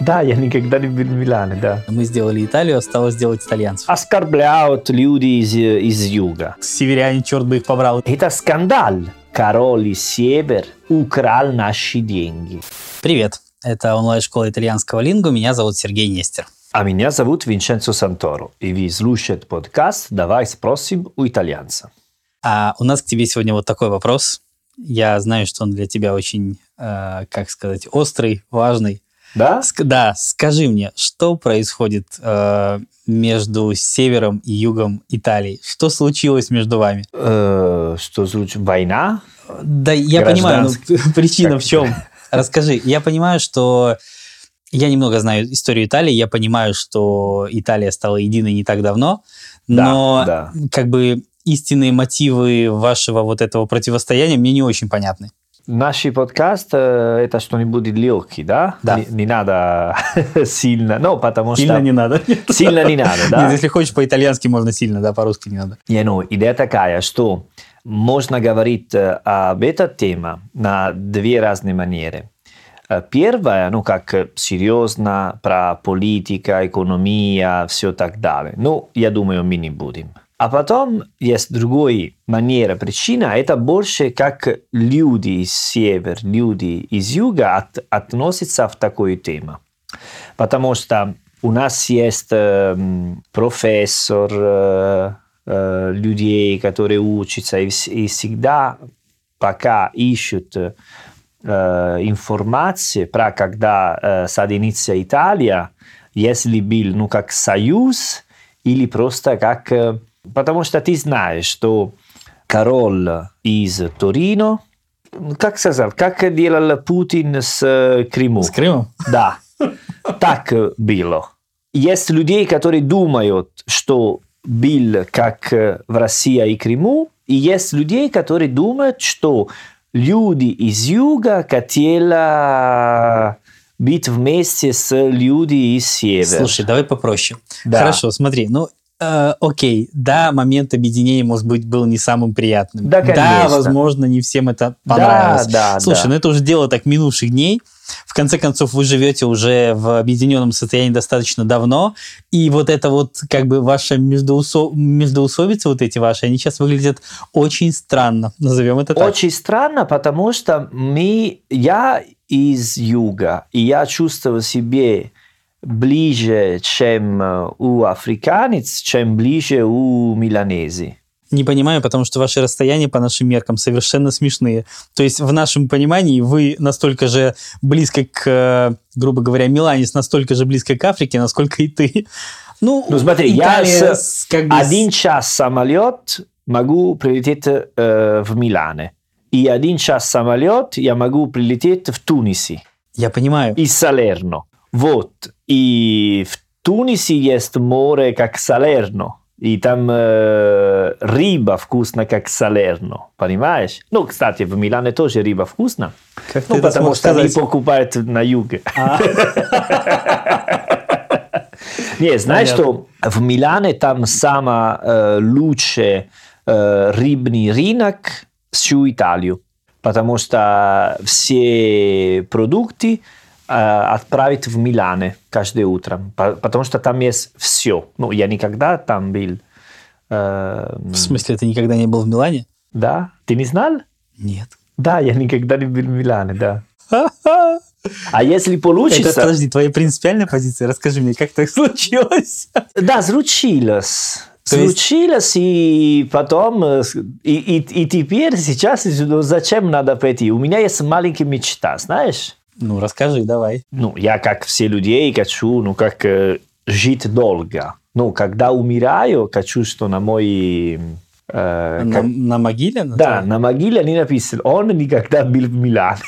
Да, я никогда не был в Милане, да. Мы сделали Италию, осталось сделать итальянцев. Оскорбляют люди из, из юга. Северяне, черт бы их побрал. Это скандал. Король север украл наши деньги. Привет, это онлайн-школа итальянского лингу. Меня зовут Сергей Нестер. А меня зовут Винченцо Санторо, и вы слушаете подкаст «Давай спросим у итальянца». А у нас к тебе сегодня вот такой вопрос. Я знаю, что он для тебя очень, э, как сказать, острый, важный. Да? Ск- да, скажи мне, что происходит э, между севером и югом Италии? Что случилось между вами? Э, что случилось? Война? Да, я понимаю, но причина Как- в чем? Расскажи. Я понимаю, что я немного знаю историю Италии, я понимаю, что Италия стала единой не так давно, Да, но да. как бы истинные мотивы вашего вот этого противостояния мне не очень понятны. Наш подкаст э, это что-нибудь легкий, да? Да. Не, не надо сильно, ну, потому Сильно что... не надо. Сильно не надо, да? Нет, если хочешь по-итальянски, можно сильно, да, по-русски не надо. Не, ну, идея такая, что можно говорить э, об этой теме на две разные манеры. Э, Первая, ну, как э, серьезно про политика, экономия, все так далее. Ну, я думаю, мы не будем. А потом есть другая манера, причина, это больше как люди из севера, люди из юга от- относятся в такую тему. Потому что у нас есть эм, профессор, э, э, людей, которые учатся, и, и всегда пока ищут э, информацию про когда э, соединится Италия, если был, ну, как союз, или просто как... э, потому что ты знаешь, что король из Торино, как сказать, как делал Путин с э, Крымом. С Крымом? Да, так было. Есть людей, которые думают, что был как э, в России и Крыму, и есть людей, которые думают, что люди из юга хотели быть вместе с людьми из севера. Слушай, давай попроще. Да. Хорошо, смотри, ну, э, окей, да, момент объединения, может быть, был не самым приятным. Да, конечно. возможно, не всем это понравилось. Да, да, Слушай, да. ну это уже дело так минувших дней. В конце концов, вы живете уже в объединенном состоянии достаточно давно, и вот это вот как бы ваша междоусо... междоусобицы, вот эти ваши, они сейчас выглядят очень странно, назовем это так. Очень странно, потому что мы, я из юга, и я чувствую себе ближе, чем у африканец, чем ближе у миланези. Не понимаю, потому что ваши расстояния по нашим меркам совершенно смешные. То есть в нашем понимании вы настолько же близко к, э, грубо говоря, Миланис настолько же близко к Африке, насколько и ты. Ну, Ну смотри, я Италия с- с- как бы один час самолет могу прилететь э, в Милане. И один час самолет я могу прилететь в Тунисе. Я понимаю. из Салерно. Вот. И в Тунисе есть море, как Салерно. И там э, рыба вкусно, как Салерно. Понимаешь? Ну, кстати, в Милане тоже рыба. Как ты Ну, потому что они сказать? покупают на юге. А, Не, знаешь, что в Милане там самый э, лучший э, рыбный рынок всю Италию. Потому что все продукты э, отправят в Милане каждое утро. По- Потому что там есть все. Ну, я никогда там был. Э, В смысле, ты никогда не был в Милане? да? Ты не знал? Нет. Да, я никогда не был в Милане, да. А если Это, получится... подожди, твоя принципиальная позиция? Расскажи мне, как так случилось? Да, случилось. То есть- Случилось, и потом, э, и, и, и теперь, сейчас, ну, зачем надо пойти? У меня есть маленькая мечта, знаешь? Ну, расскажи, давай. Ну, я, как все людей, хочу, ну, как э, жить долго. Ну, когда умираю, хочу, что на мой... э, На, как- на могиле? на да, твоей? на могиле они написали, он никогда был в Милане.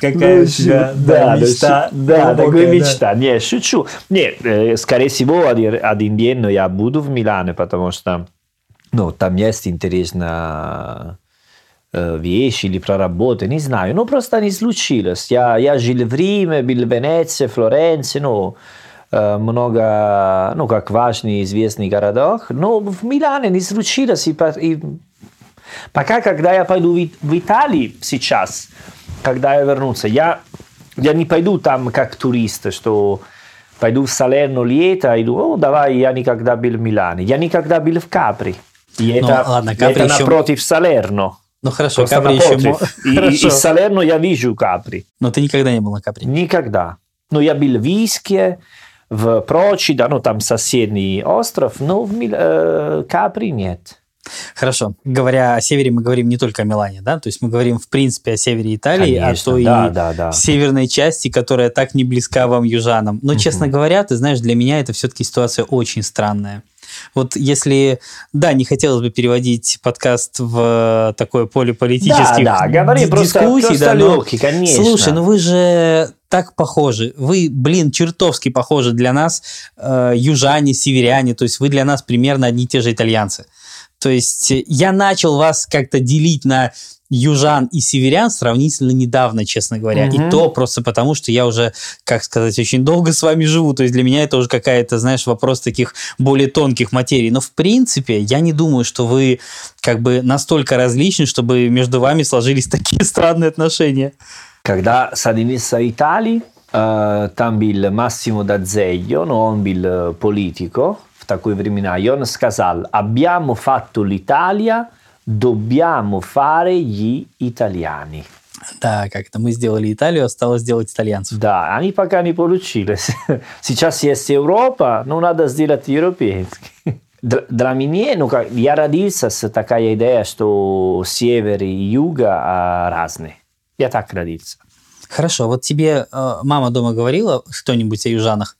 Какая Ну, у тебя шу- да, мечта. Да, да, такая да. мечта. Не, шучу. Не, э, скорее всего, один, день я буду в Милане, потому что ну, там есть интересно вещи или про работу, не знаю. Ну, просто не случилось. Я, я жил в Риме, был в Венеции, Флоренции, ну, э, много, ну, как важный, известный городах. Но в Милане не случилось. И, и Пока, когда я пойду в, Италию сейчас, когда я вернусь, я, я не пойду там как турист, что пойду в Салерно лето, и думаю, о, давай, я никогда был в Милане. Я никогда был в Капри. И Ну, это, ладно, Капри это еще- напротив Салерно. Ну хорошо, Просто Капри еще... напротив. И, Хорошо. из Салерно я вижу Капри. Но ты никогда не был на Капри. Никогда. Ну, я был в Иске, в Прочида, ну, там соседний остров, но в Мил- э, Капри нет. Хорошо. Говоря о севере, мы говорим не только о Милане, да? То есть мы говорим, в принципе, о севере Италии, а Конечно, то да, и да, да. северной части, которая так не близка вам, южанам. Но, честно говоря, ты знаешь, для меня это все-таки ситуация очень странная. Вот если, да, не хотелось бы переводить подкаст в такое поле политических Да, да, говори ди- просто, дискуссий, просто да, но- легкий, конечно. Слушай, ну вы же так похожи. Вы, блин, чертовски похожи для нас, э, южане, северяне. То есть вы для нас примерно одни и те же итальянцы. То есть э, я начал вас как-то делить на южан и северян сравнительно недавно, честно говоря. И Мгм. то просто потому, что я уже, как сказать, очень долго с вами живу. То есть для меня это уже какая-то, знаешь, вопрос таких более тонких материй. Но в принципе я не думаю, что вы как бы настолько различны, чтобы между вами сложились такие странные отношения. Когда садился в Италии, э, там был Massimo D'Azeglio, но он был э, политико в такие времена, и он сказал, abbiamo fatto l'Italia, dobbiamo fare gli italiani. Да, как это мы сделали Италию, осталось сделать итальянцев. Да, они пока не получились. Сейчас есть Европа, но надо сделать европейский. Для для меня, ну, как, я родился с такая идея, что север и юга а, разные. Я так родился. Хорошо, вот тебе э, мама дома говорила что-нибудь о южанах,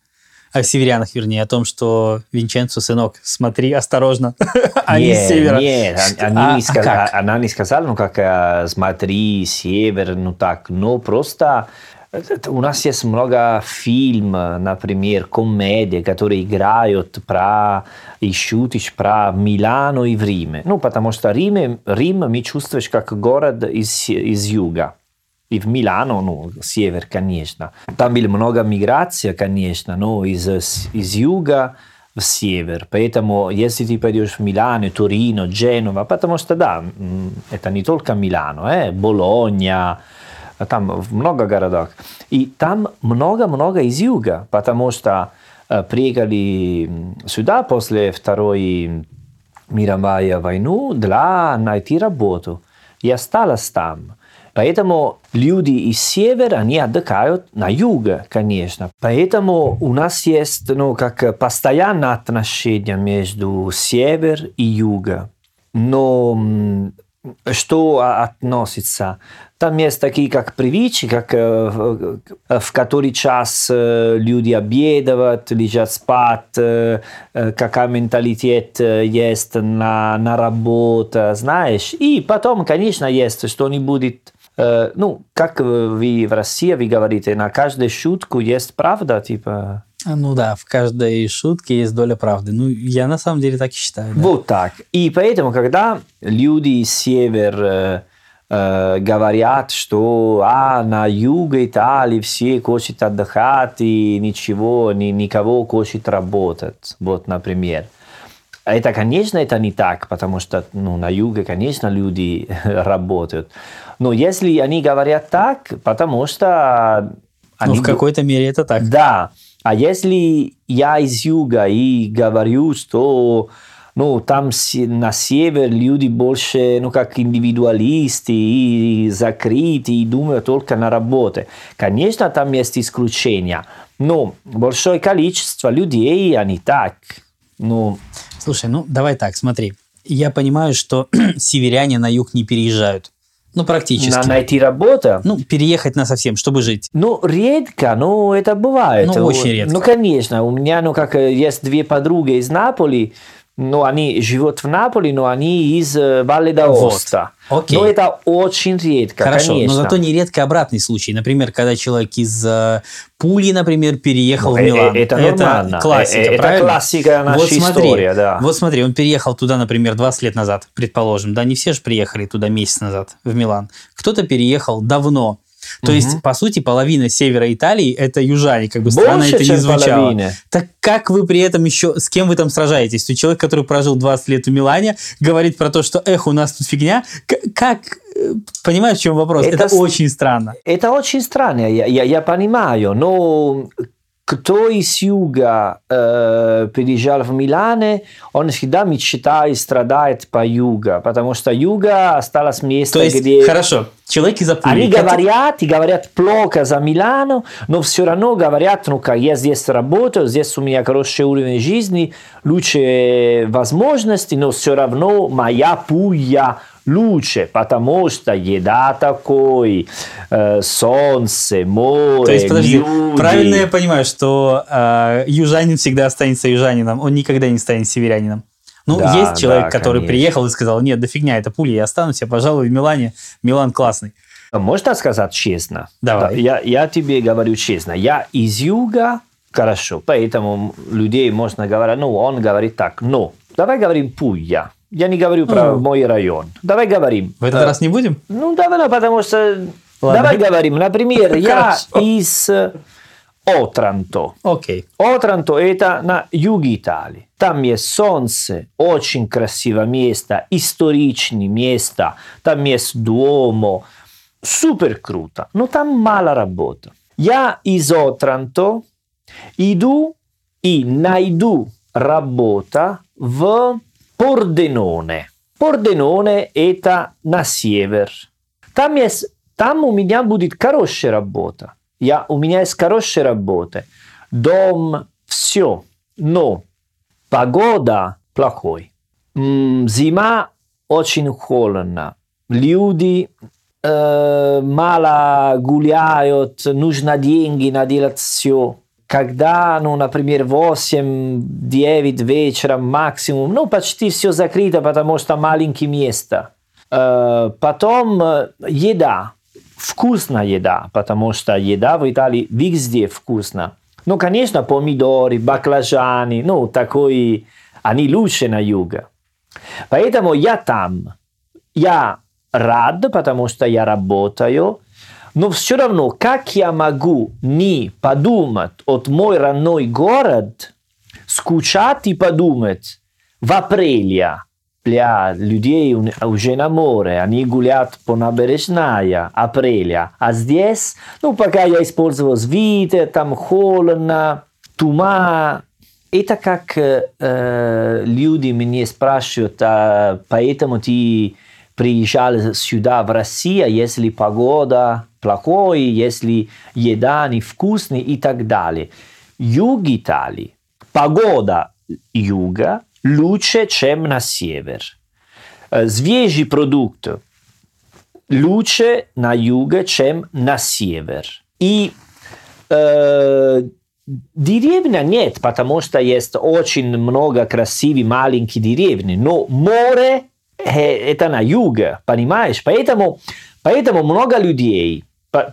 о северянах, вернее, о том, что Винченцо, сынок, смотри осторожно, они с Нет, севера. Нет, А- а как? она не сказала, ну как э, смотри, север, ну так, но просто э, у нас есть много фильмов, например, комедий, которые играют про и шутишь про Милано и в Риме. Ну, потому что Рим, Рим мы чувствуешь как город из, из юга. И в Милано, ну, север, конечно. Там было много миграции, конечно, но из, из юга в север. Поэтому, если ты пойдешь в Милано, Торино, Дженова, потому что, да, это не только Милано, э, Болонья, там много городов. И там много-много из юга, потому что э, приехали сюда после Второй мировой войны для найти работу. И осталось там. Поэтому люди из севера, они отдыхают на юге, конечно. Поэтому у нас есть ну, как постоянное отношение между север и юга. Но что относится? Там есть такие как привычки, как э, в в который час э, люди обедают, лежат спать, э, э, какая менталитет э, есть на, на работу, знаешь. И потом, конечно, есть, что не будет Э, ну, как вы в России, вы говорите, на каждую шутку есть правда, типа... Ну да, в каждой шутке есть доля правды. Ну, я на самом деле так и считаю. да. Вот так. И поэтому, когда люди с север э, э, говорят, что а, на юге Италии все хотят отдыхать и ничего, ни, никого хочет работать, вот, например. Это, конечно, это не так, потому что ну, на юге, конечно, люди работают. Но если они говорят так, потому что... Ну, они в какой-то мере это так. да. А если я из юга и говорю, что ну, там на север люди больше, ну, как индивидуалисты и закрыты, и думают только на работе. Конечно, там есть исключения, но большое количество людей, они так. Ну, Слушай, ну давай так, смотри. Я понимаю, что северяне на юг не переезжают. Ну, практически. на найти работу, Ну, переехать на совсем, чтобы жить. Ну, редко, но это бывает. Ну, очень редко. Ну, конечно. У меня, ну, как э, есть две подруги из Наполи, но они живут в Наполи, но они из Валле d'Аоста. Вот. Окей. Но это очень редко, Хорошо, конечно. но зато нередко обратный случай. Например, когда человек из Пули, например, переехал Ну, в Милан. э, это нормально. классика, это правильно? классика нашей вот смотри, истории, да. Вот смотри, он переехал туда, например, 20 лет назад, предположим. Да, не все же приехали туда месяц назад, в Милан. Кто-то переехал давно. То есть, по сути, половина севера Италии это южане, как бы странно Больше, это не звучало. половина. Так как вы при этом еще, с кем вы там сражаетесь? То есть человек, который прожил 20 лет в Милане, говорит про то, что эх, у нас тут фигня. Как, э, понимаешь, в чем вопрос? Это Это, очень странно. Это очень странно, я, я, я понимаю, но кто из юга э, переезжал в Милане, он всегда мечтает, страдает по юга, потому что юга осталось место, То есть, где... хорошо, человек из Апулии. Они говорят и говорят плохо за Милано, но все равно говорят, ну как, я здесь работаю, здесь у меня хороший уровень жизни, лучшие возможности, но все равно моя Пуя лучше, потому что еда такой, э, солнце, море, То есть, подожди, люди. правильно я понимаю, что э, южанин всегда останется южанином, он никогда не станет северянином? Ну, Да, есть человек, да, который конечно. приехал и сказал, нет, да фигня, это пуля, я останусь, я, пожалуй, в Милане, Милан классный. Можно сказать честно? Давай. Да, Я, я тебе говорю честно. Я из юга, хорошо, поэтому людей можно говорить, ну, он говорит так, но давай говорим Пуя. Я не говорю про Ну. мой район. Давай говорим. В этот Э, раз не будем? Ну, давай, ну, потому что... Ладно. Давай говорим. Например, я из э, Отранто. Окей. Отранто это на юге Италии. Там есть солнце, очень красивое место, историчное место, там есть Дуомо, супер круто, но там мало работы. Я из Отранто иду и найду работа в Порденоне. Порденоне это на север. Там, есть, там у меня будет хорошая работа. Я, у меня есть хорошая работа. Дом, все. Но погода плохой. М, Зима очень холодно. Люди э, мало гуляют, нужно деньги на делать все. Когда, ну, например, 8-9 вечера максимум, ну, почти все закрыто, потому что маленькие места. Э, потом э, еда, вкусная еда, потому что еда в Италии везде вкусна. Ну, конечно, помидоры, баклажаны, ну, такой, они лучше на юге. Поэтому я там. Я рад, потому что я работаю, но все равно, как я могу не подумать от мой родной город, скучать и подумать в апреле, бля, людей уже на море, они гуляют по набережная, апреля, а здесь, ну, пока я использовал свитер, там холодно, туман, это как э, э, люди меня спрашивают, а поэтому ты приезжал сюда, в Россию, если погода плохой, если еда невкусная и так далее. Юг Италии, погода юга лучше, чем на север. Э, Свежий продукт лучше на юге, чем на север. И э, деревня нет, потому что есть очень много красивых маленьких деревни, но море э, это на юге, понимаешь? Поэтому, поэтому много людей,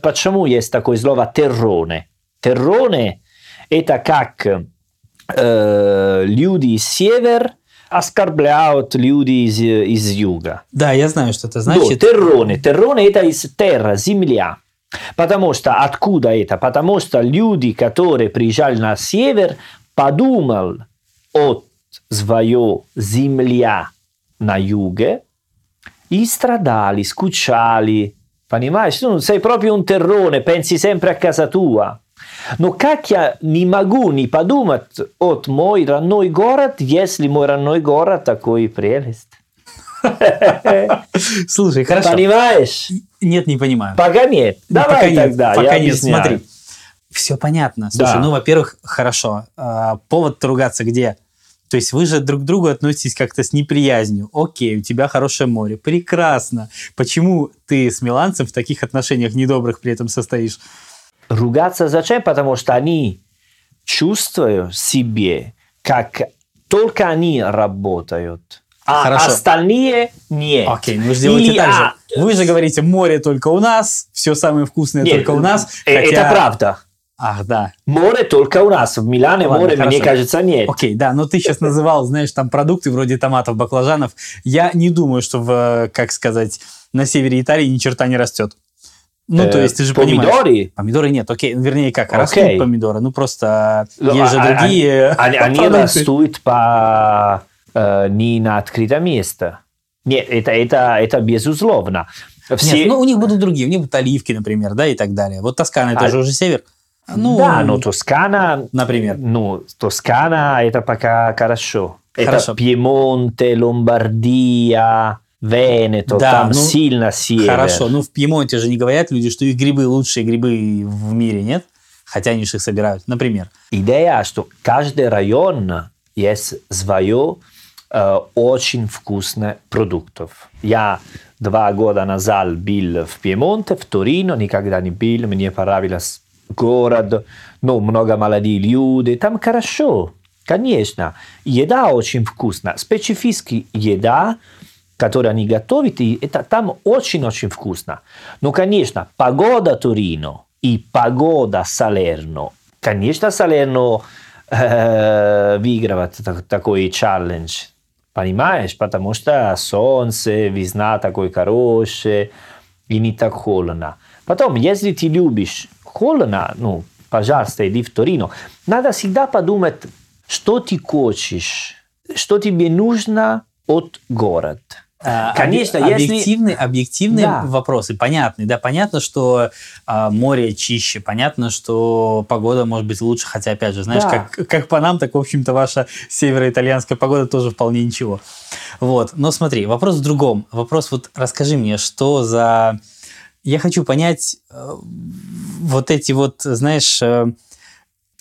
почему есть такое слово терроне? Терроне это как э, люди из севера оскорбляют люди из, из юга. Да, я знаю, что это значит. терроне. Терроне это из терра, земля. Потому что откуда это? Потому что люди, которые приезжали на север, подумал от своей земля на юге и страдали, скучали. Понимаешь? Ну, sei proprio un terrone, pensi sempre a casa tua. Но как я не могу не подумать от мой родной город, если мой родной город такой прелесть? Слушай, хорошо. Понимаешь? Нет, не понимаю. Пока нет. Давай пока нет, тогда, пока я нет, смотри. Все понятно. Слушай, Да. ну, во-первых, хорошо. А, повод ругаться где? То есть вы же друг к другу относитесь как-то с неприязнью. Окей, у тебя хорошее море. Прекрасно. Почему ты с миланцем в таких отношениях недобрых при этом состоишь? Ругаться зачем? Потому что они чувствуют себе, как только они работают, а Хорошо. остальные нет. Окей, ну вы же делаете И, так же. а, Вы же говорите, море только у нас, все самое вкусное нет, только у нас. э, хотя- Это правда. Ах, да. Море только у нас. В Милане Ладно, море, мне хорошо. кажется, нет. Окей, да, но ты сейчас называл, знаешь, там продукты вроде томатов, баклажанов. Я не думаю, что в, как сказать, на севере Италии ни черта не растет. Ну, то Э, есть ты же помидоры? понимаешь. Помидоры нет, окей. Вернее, как, растут Окей. помидоры. Ну, просто Ну, есть же а- другие Они, они продукты. растут по, э, не на открытом месте. Нет, это, это, это безусловно. Все- Нет, ну, у них будут другие. У них будут оливки, например, да, и так далее. Вот Тоскана, это А- же уже север. Ну, да, но Тоскана, например. ну, Тоскана это пока хорошо. Хорошо. Это Пьемонте, Ломбардия, Венето, Да, там ну, сильно север. Хорошо, ну в Пьемонте же не говорят люди, что их грибы лучшие грибы в мире, нет? Хотя они же их собирают, например. Идея, что каждый район есть свое э, очень вкусных продуктов. Я два года назад был в Пьемонте, в Торино, никогда не был, мне понравился город, ну, много молодых людей, там хорошо, конечно. Еда очень вкусная, специфическая еда, которую они готовят, и это там очень-очень вкусно. Но, конечно, погода Торино и погода Салерно, конечно, Салерно э, выигрывает так- такой челлендж, понимаешь? Потому что солнце, весна такой хорошая, и не так холодно. Потом, если ты любишь холодно, ну, пожалуйста, иди в Торино. Надо всегда подумать, что ты хочешь, что тебе нужно от города. Конечно, объ- если- объективные, объективные Да. вопросы, понятны, да, понятно, что а, море чище, понятно, что погода может быть лучше, хотя, опять же, знаешь, Да. как, как по нам, так, в общем-то, ваша североитальянская погода тоже вполне ничего. Вот, но смотри, вопрос в другом. Вопрос вот, расскажи мне, что за... Я хочу понять э, вот эти вот, знаешь, э,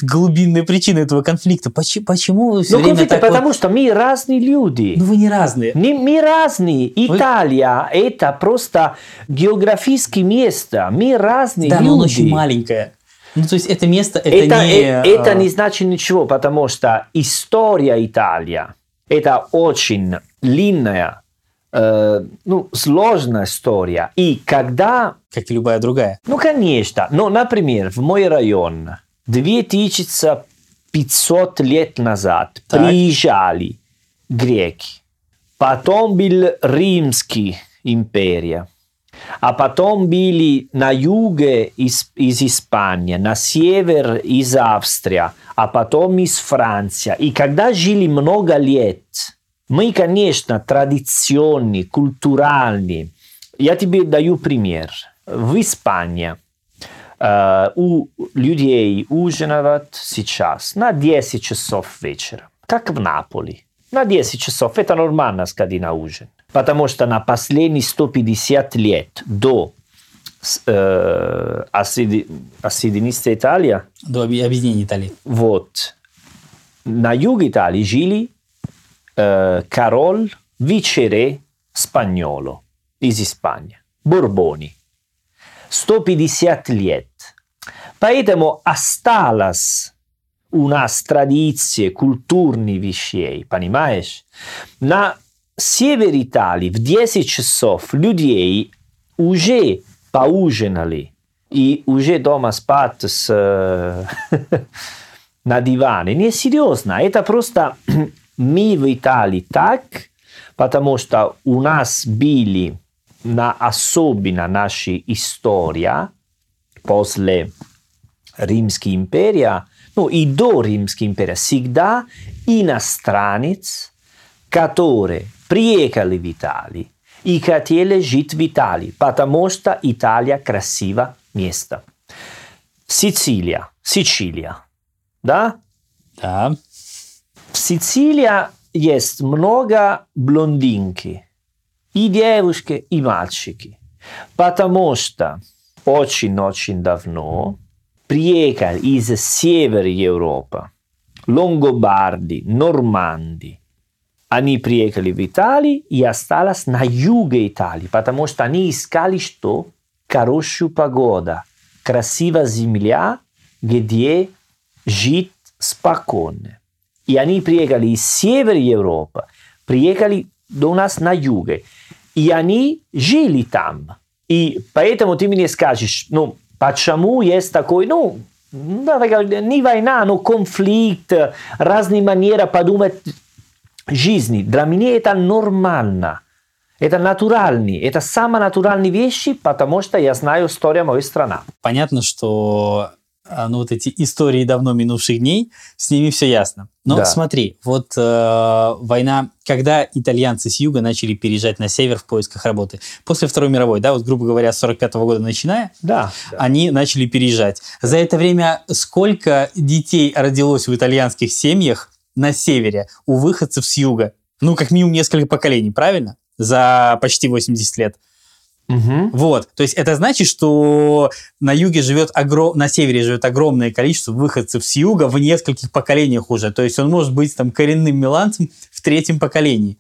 глубинные причины этого конфликта. Почему, почему вы все Ну, время так вот- потому что мы разные люди. Ну, вы не разные. Не- Мы разные. Италия – это просто географическое место. Мы разные Да, люди. но оно очень маленькое. Ну, то есть это место, это, Это, не... э- это э, не значит ничего, потому что история Италии – это очень длинная, э, ну, сложная история. И когда Как и любая другая. Ну, конечно. Но, например, в мой район 2500 лет назад Так. приезжали греки. Потом был Римский империя. А потом были на юге из, из Испании, на север из Австрии, а потом из Франции. И когда жили много лет, мы, конечно, традиционные, культуральные. Я тебе даю пример. В Испании э, у людей ужинают сейчас на 10 часов вечера, как в Наполе. На 10 часов это нормально сходить на ужин. Потому что на последние 150 лет до э, Италии, До объ- объединения Италии. вот, на юге Италии жили э, король Вичере Спаньоло из Испании, Бурбони. 150 лет. Поэтому осталась у нас традиция культурных вещей, понимаешь? На севере Италии в 10 часов людей уже поужинали и уже дома спать с, э, на диване. Не серьезно, это просто мы в Италии так, потому что у нас были на особенно наша история после Римской империи, ну и до Римской империи, всегда иностранец, который приехал в Италию и хотели жить в Италии, потому что Италия красивое место. Сицилия, Сицилия, да? Да. В Сицилии есть много блондинки, и девушки, и мальчики, потому что очень-очень давно приехал из севера Европы, лонгобарди, норманди, они приехали в Италию и осталось на юге Италии, потому что они искали что? Хорошую погоду, красивая земля, где жить спокойно. И они приехали из севера Европы, приехали до нас на юге. И они жили там. И поэтому ты мне скажешь, ну, почему есть такой, ну, не война, но конфликт, разные манеры подумать жизни. Для меня это нормально. Это натуральные, это самые натуральные вещи, потому что я знаю историю моей страны. Понятно, что ну, вот эти истории давно минувших дней, с ними все ясно. Но да. смотри, вот э, война, когда итальянцы с юга начали переезжать на север в поисках работы, после Второй мировой, да, вот грубо говоря, с 45 -го года начиная, да, да. они начали переезжать. За это время сколько детей родилось в итальянских семьях на севере у выходцев с юга? Ну, как минимум несколько поколений, правильно? За почти 80 лет. Угу. Вот, то есть это значит, что на юге живет огром... на севере живет огромное количество выходцев с юга в нескольких поколениях уже. То есть он может быть там коренным миланцем в третьем поколении.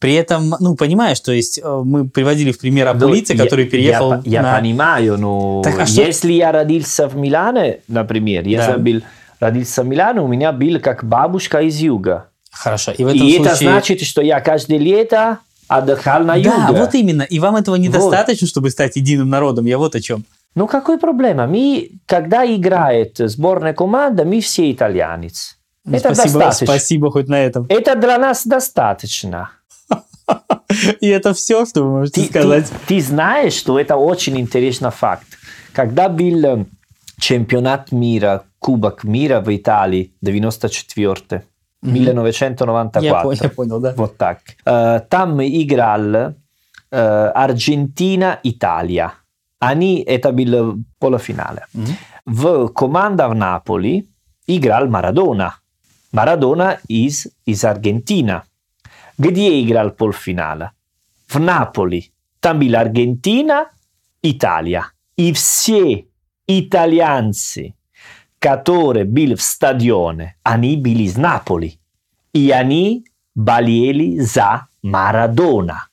При этом, ну, понимаешь, то есть э, мы приводили в пример Абулица, ну, который переехал я, я на... понимаю, но так, а если я родился в Милане, например, да. если я был, родился в Милане, у меня был как бабушка из юга. Хорошо. И, в этом и случае... это значит, что я каждое лето отдыхал на юге. Да, вот именно. И вам этого недостаточно, вот. чтобы стать единым народом. Я вот о чем. Ну, какой проблема? Мы, когда играет сборная команда, мы все итальянец. Ну, это спасибо, достаточно. Спасибо хоть на этом. Это для нас достаточно. И это все, что вы можете ты, сказать. Ты, ты знаешь, что это очень интересный факт. Когда был чемпионат мира, Кубок мира в Италии, 94 1994. Я, понял, я понял, да. Вот так. Uh, там играл uh, Аргентина-Италия. Они это было полуфинале. Mm-hmm. В команда в Наполи играл Марадона. Марадона из, из Аргентина. Где играл полуфинале? В Наполи. Там была Аргентина, Италия. И все итальянцы которые были в стадионе, они были из Наполи. И они болели за Марадона.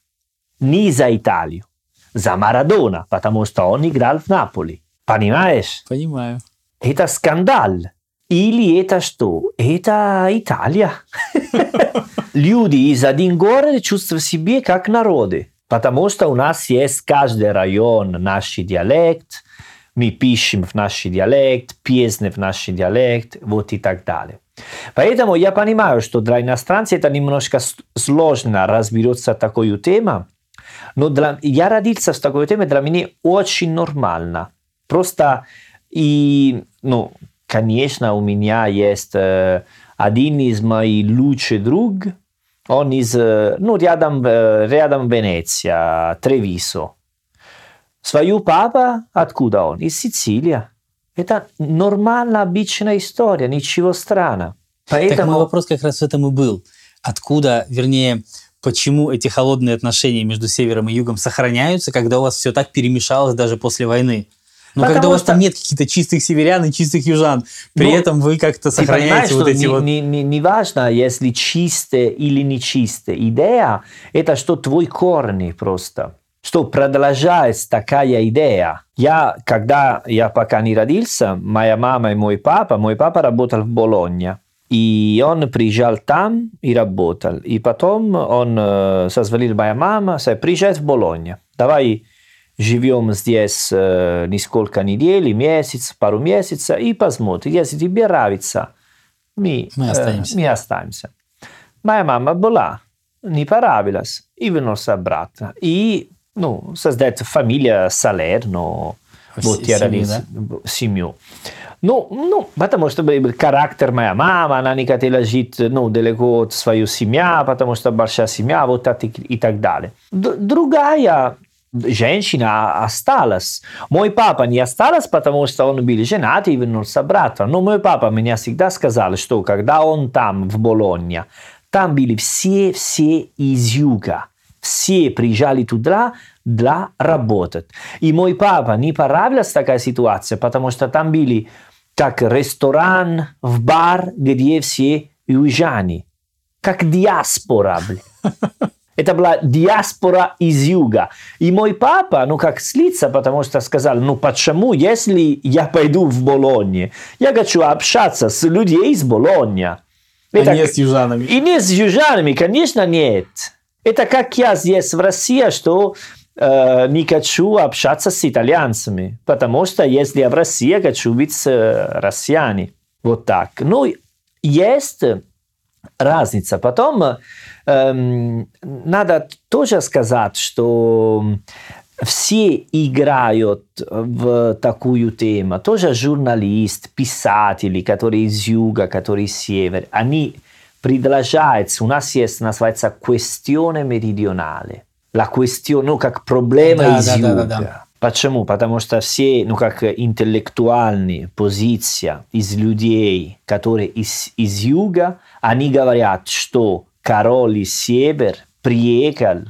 Не за Италию. За Марадона, потому что он играл в Наполи. Понимаешь? Понимаю. Это скандал. Или это что? Это Италия. Люди из один город чувствуют себя как народы. Потому что у нас есть каждый район наш диалект, мы пишем в наш диалект, песни в наш диалект, вот и так далее. Поэтому я понимаю, что для иностранцев это немножко сложно разбираться в такой теме, но для, я родился в такой теме, для меня очень нормально. Просто и, ну, конечно, у меня есть э, один из моих лучших друг, он из, э, ну, рядом, э, рядом Венеция, Тревисо. Свою папа, откуда он? Из Сицилии. Это нормальная, обычная история, ничего странного. Поэтому... Так мой вопрос как раз в этом и был. Откуда, вернее, почему эти холодные отношения между севером и югом сохраняются, когда у вас все так перемешалось даже после войны? Но Потому когда у вас что... там нет каких-то чистых северян и чистых южан, при ну, этом вы как-то сохраняете вот эти не, вот... Не, не, не важно, если чистые или не чистые. Идея – это что твой корни просто что продолжается такая идея. Я, когда я пока не родился, моя мама и мой папа, мой папа работал в Болонье. И он приезжал там и работал. И потом он э, созвонил моя мама, сказал, приезжай в Болонье. Давай живем здесь э, несколько недель, месяц, пару месяцев и посмотрим. Если тебе нравится, мы, мы останемся. Э, мы останемся. Моя мама была, не понравилась, и вернулся обратно. И ну, создать famiglia Salerno, вот я родился, семью. Ну, ну, потому что характер моя мама, она не хотела жить, ну, далеко от свою семья, потому что большая семья, вот так и так далее. Другая женщина осталась. Мой папа не осталась, потому что он был женат и вернулся обратно. Но мой папа мне всегда сказал, что когда он там, в Болонье, там были все-все из юга все приезжали туда для работать. И мой папа не понравилась такая ситуация, потому что там были как ресторан, в бар, где все южане. Как диаспора. Это была диаспора из юга. И мой папа, ну, как слиться, потому что сказал, ну, почему, если я пойду в Болонье, я хочу общаться с людьми из Болонья. А Это, не с южанами. И не с южанами, конечно, нет. Это как я здесь в России, что э, не хочу общаться с итальянцами, потому что если я в России, хочу быть э, россияне. Вот так. Ну, есть разница. Потом эм, надо тоже сказать, что все играют в такую тему. Тоже журналист, писатели, которые из юга, которые из севера. Они предложают, у нас есть, называется, questione meridionale. La questione, ну, как проблема Да, из да, да, юга. да, да. Почему? Потому что все, ну, как интеллектуальные позиции из людей, которые из, из юга, они говорят, что король из север приехал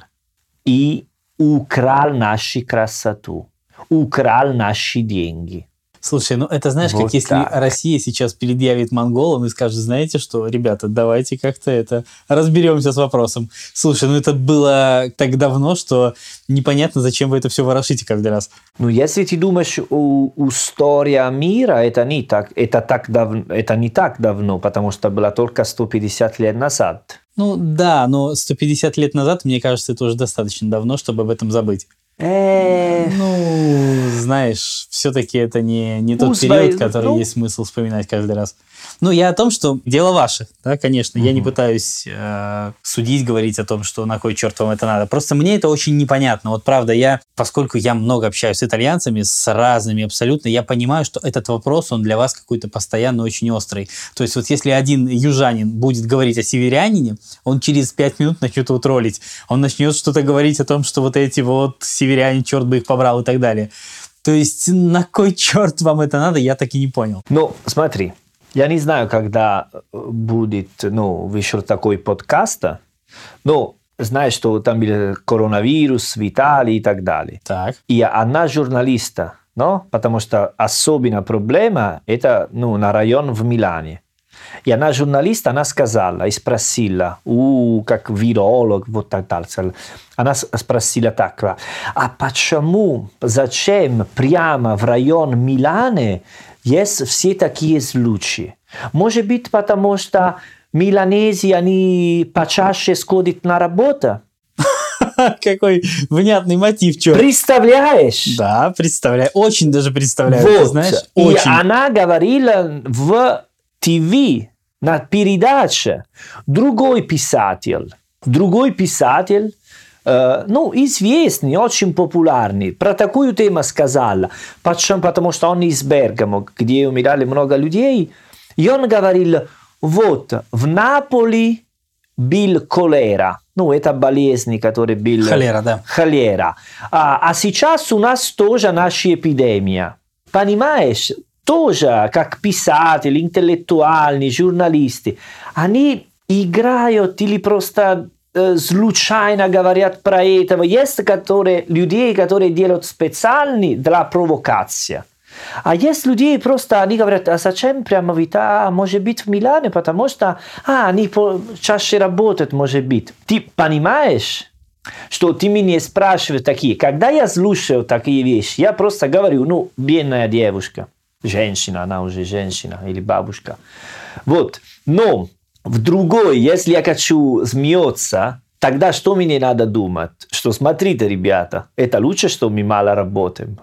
и украл нашу красоту, украл наши деньги. Слушай, ну это знаешь, Вот как если так. Россия сейчас предъявит монголам и скажет, знаете что, ребята, давайте как-то это разберемся с вопросом. Слушай, ну это было так давно, что непонятно, зачем вы это все ворошите каждый раз. Ну, если ты думаешь у, история мира, это не, так, это, так дав, это не так давно, потому что было только 150 лет назад. Ну да, но 150 лет назад, мне кажется, это уже достаточно давно, чтобы об этом забыть. Ну, знаешь, все-таки это не, не тот период, который ну. есть смысл вспоминать каждый раз. Ну, я о том, что дело ваше, да, конечно. Я не пытаюсь э, судить, говорить о том, что на кой черт вам это надо. Просто мне это очень непонятно. Вот правда, я, поскольку я много общаюсь с итальянцами, с разными абсолютно, я понимаю, что этот вопрос, он для вас какой-то постоянно очень острый. То есть вот если один южанин будет говорить о северянине, он через пять минут начнет его троллить. Он начнет что-то говорить о том, что вот эти вот северяне, черт бы их побрал и так далее. То есть на кой черт вам это надо, я так и не понял. Ну, смотри, я не знаю, когда э, будет, ну, вышел такой подкаст, но знаешь, что там был коронавирус в Италии и так далее. Так. И она журналиста, no? потому что особенно проблема это ну, на район в Милане. И она журналист, она сказала и спросила, у, как виролог, вот так далее. Она спросила так, а почему, зачем прямо в район Миланы есть все такие случаи? Может быть, потому что миланези, они почаще сходят на работу? Какой внятный мотив, черт. Представляешь? Да, представляю. Очень даже представляю. ты Вот. знаешь, И очень. она говорила в ТВ, на передаче, другой писатель, другой писатель, э, ну, известный, очень популярный, про такую тему сказала, почему? потому что он из Бергамо, где умирали много людей, и он говорил, вот, в Наполе был холера, ну, это болезнь, который был... Холера, да. холера. А, а сейчас у нас тоже наша эпидемия. Понимаешь? Тоже, как писатели, интеллектуальные, журналисты, они играют или просто э, случайно говорят про этого. Есть которые, людей, которые делают специальные для провокации. А есть людей просто, они говорят, а зачем прямо в Италии, может быть в Милане, потому что, а, они по- чаще работают, может быть. Ты понимаешь, что ты меня спрашиваешь такие, когда я слушаю такие вещи, я просто говорю, ну, бедная девушка, женщина, она уже женщина или бабушка. Вот, но в другой, если я хочу смеяться, тогда что мне надо думать? Что смотрите, ребята, это лучше, что мы мало работаем.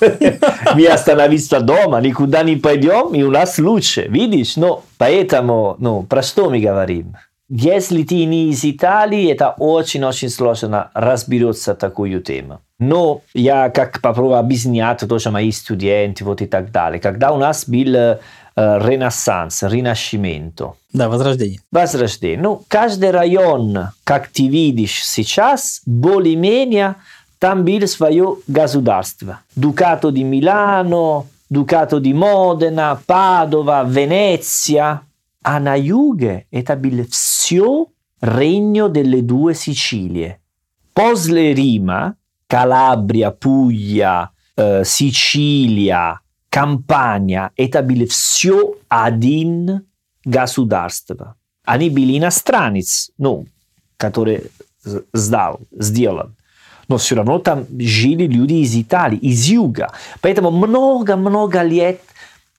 Мы остановиться дома, никуда не пойдем, и у нас лучше, видишь? Но поэтому, ну, про что мы говорим? Если ты не из Италии, это очень-очень сложно разбираться в такую тему. Но я как попробую объяснять тоже мои студенты вот и так далее. Когда у нас был ренессанс, ринascimento, Да, возрождение. возрождение. Ну, каждый район, как ты видишь сейчас, более-менее там было свое государство. Дукато di Milano, Дукато di Modena, Падова, Венеция. А на юге это было все regno delle due Sicilie. После Рима, Калабрия, Пугlia, э, Сицилия, Кампания, это было все один государство. Они были иностранец, ну, который з- сдал, сделал. Но все равно там жили люди из Италии, из юга. Поэтому много-много лет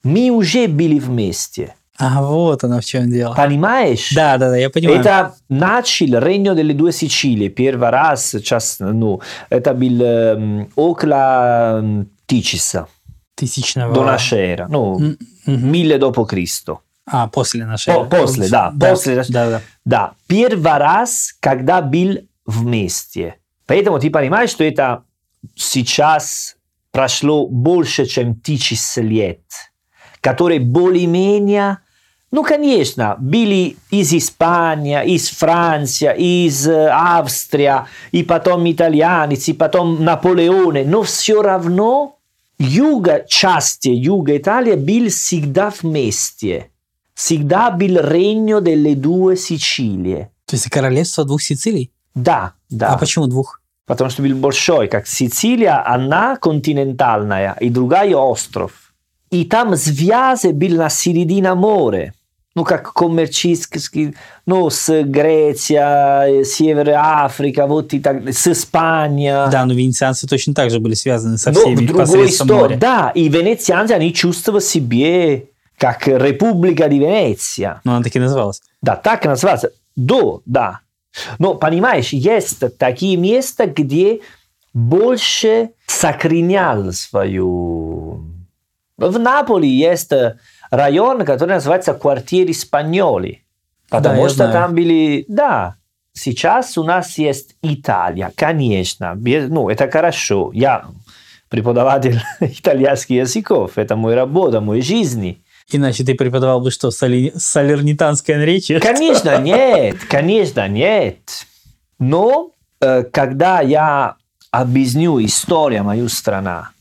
мы уже были вместе. А вот оно в чем дело. Понимаешь? Да, да, да, я понимаю. Это начал Regno delle due Sicilie первый раз, сейчас, ну, это был эм, около Тичиса, Тысячного... до нашей эры, ну, М, мгм. мille dopo Cristo. А, после нашей... По- после, да, да, после Да, да. Да, первый раз, когда был вместе. Поэтому ты понимаешь, что это сейчас прошло больше, чем тысяч лет, которые более-менее, ну, конечно, были из Испании, из Франции, из э, Австрии, и потом итальянец, и потом Наполеоне, но все равно юга, части юга Италии был всегда вместе. Всегда был регно delle due Сицилии. То есть королевство двух Сицилий? Да, да. А почему двух? Потому что был большой, как Сицилия, она континентальная, и другая остров. И там связи был на середине моря. Ну, как коммерческий, ну, с Греция, Север Африка, вот и так, с Испания. Да, но венецианцы точно так же были связаны со Но всеми другой посредством истории. моря. Да, и венецианцы, они чувствовали себе как Республика di Venezia. Но она таки называлась. Да, так называется. До, да. Но, понимаешь, есть такие места, где больше сохранял свою... В Наполе есть район, который называется квартиры Спаньоли. Потому Да, что там были... Да, сейчас у нас есть Италия, конечно. Ну, это хорошо. Я преподаватель итальянских языков. Это моя работа, моя жизнь. Иначе ты преподавал бы что, соли... салернитанское наречие? Конечно, нет, конечно, нет. Но э, когда я объясню историю мою страна,